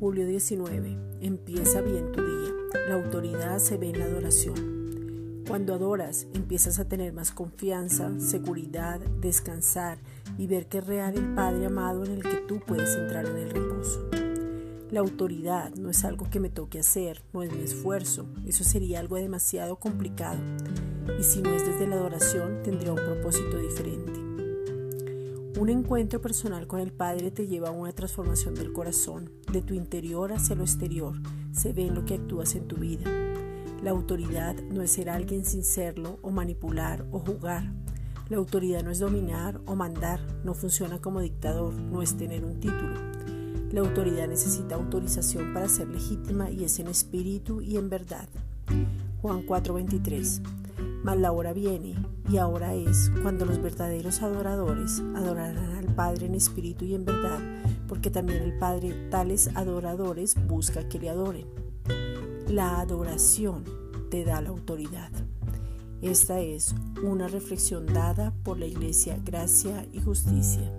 19. Empieza bien tu día. La autoridad se ve en la adoración. Cuando adoras, empiezas a tener más confianza, seguridad, descansar y ver que es real el Padre amado en el que tú puedes entrar en el reposo. La autoridad no es algo que me toque hacer, no es mi esfuerzo, eso sería algo demasiado complicado. Y si no es desde la adoración, tendría un propósito diferente. Un encuentro personal con el Padre te lleva a una transformación del corazón, de tu interior hacia lo exterior, se ve en lo que actúas en tu vida. La autoridad no es ser alguien sin serlo o manipular o jugar. La autoridad no es dominar o mandar, no funciona como dictador, no es tener un título. La autoridad necesita autorización para ser legítima y es en espíritu y en verdad. Juan 4:23. Mas la hora viene y ahora es cuando los verdaderos adoradores adorarán al Padre en espíritu y en verdad, porque también el Padre tales adoradores busca que le adoren. La adoración te da la autoridad. Esta es una reflexión dada por la Iglesia Gracia y Justicia.